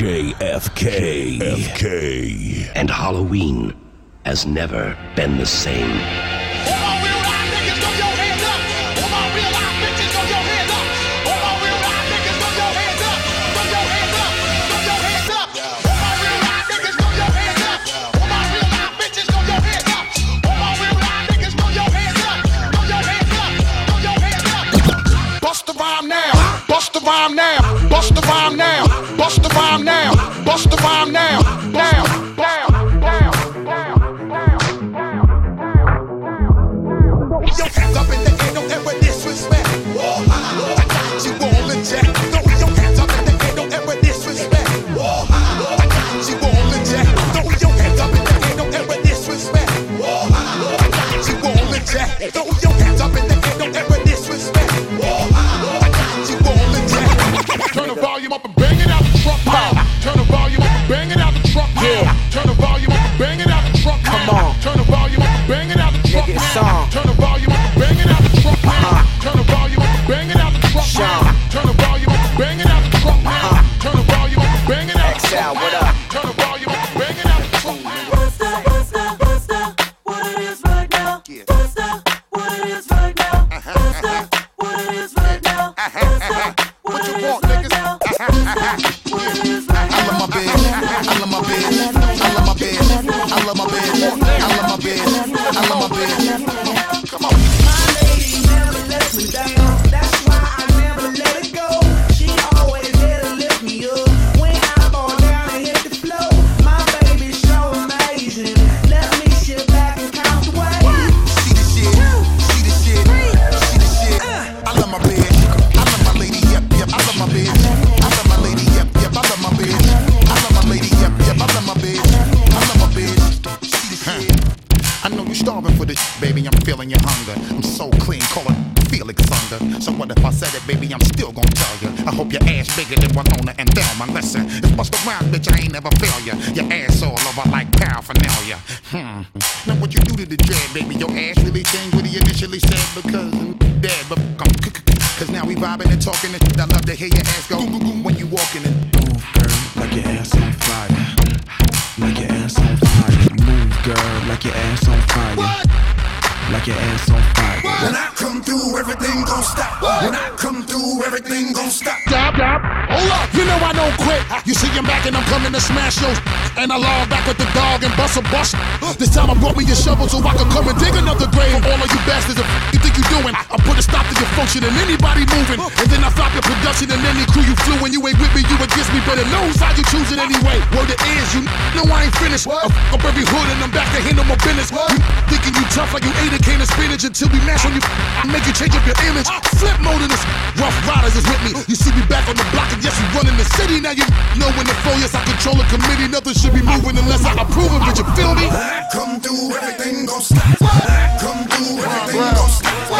JFK. FK. And Halloween has never been the same. Bust the rhyme now, bust the rhyme now, bust the rhyme now, bust the rhyme now, bust the rhyme now, bang it out the XL, truck what up? Turn the volume up and out the truck. What's up, what's up, what's up? What it is right now? What's up? What it is right now? Uh-huh, uh-huh. What's up? What it is right now? Uh-huh, what's up? What you it want, Felix So what if I said it, baby? I'm still gonna tell you. I hope your ass bigger than Winona and Thelma. Listen, it's bust around, bitch. I ain't never fail ya. Your ass all over like paraphernalia. Hmm. Now what you do to the dread, baby? Your ass really changed what he initially said because I'm dead, but I'm Cause now we vibing and talking and I love to hear your ass go when you walking and Move, girl, like your ass on fire. Like your ass on fire. Move, girl, like your ass on fire. Like your ass on fire. Come through, everything gon' stop. When I come through, everything gon' stop. Stop, stop. Hold up. You know I don't quit. You see him back and I'm coming to smash yours. And I log back with the dog and bust a bust. This time I brought me a shovel so I can come and dig another grave. All of you bastards, you think you doing, I put a stop to your function and anybody moving. And then I flop your production and any crew you flew. When you ain't with me, you against me. Better knows how you choose it anyway. Word it is, you know I ain't finished. I f up every hood and I'm back to handle my business. You thinking you tough like you ate a can of spinach until we mash on you. I Make you change up your image. Flip mode in this. Ruff Ryders is with me. You see me back on the block and yes, we running the city. Now you know when the flow. Yes, I control a committee. Nothing should be moving unless I approve it. But you feel me? I come through, everything gon' stop. Come through, everything gon' stop.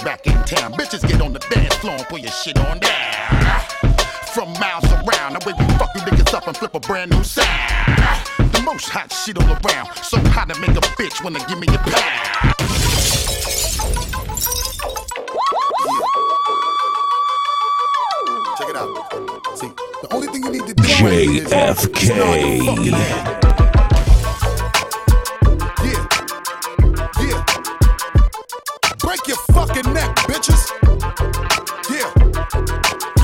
guess back in town? Bitches get on the dance floor and put your shit on down. From miles around, the way we fuck you niggas up and flip a brand new sound. The most hot shit all around. So hot to make a bitch wanna give me a pound. Check it out. See, the only thing you need to do right here is- JFK. break your fucking neck, bitches. Yeah,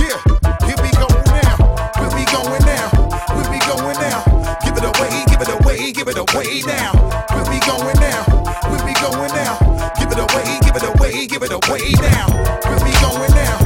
yeah, here we go now. Here we going now. Here we going now. Give it away, give it away, give it away now. Here we going now. Here we going now. Give it away, give it away, give it away now. Here we going now.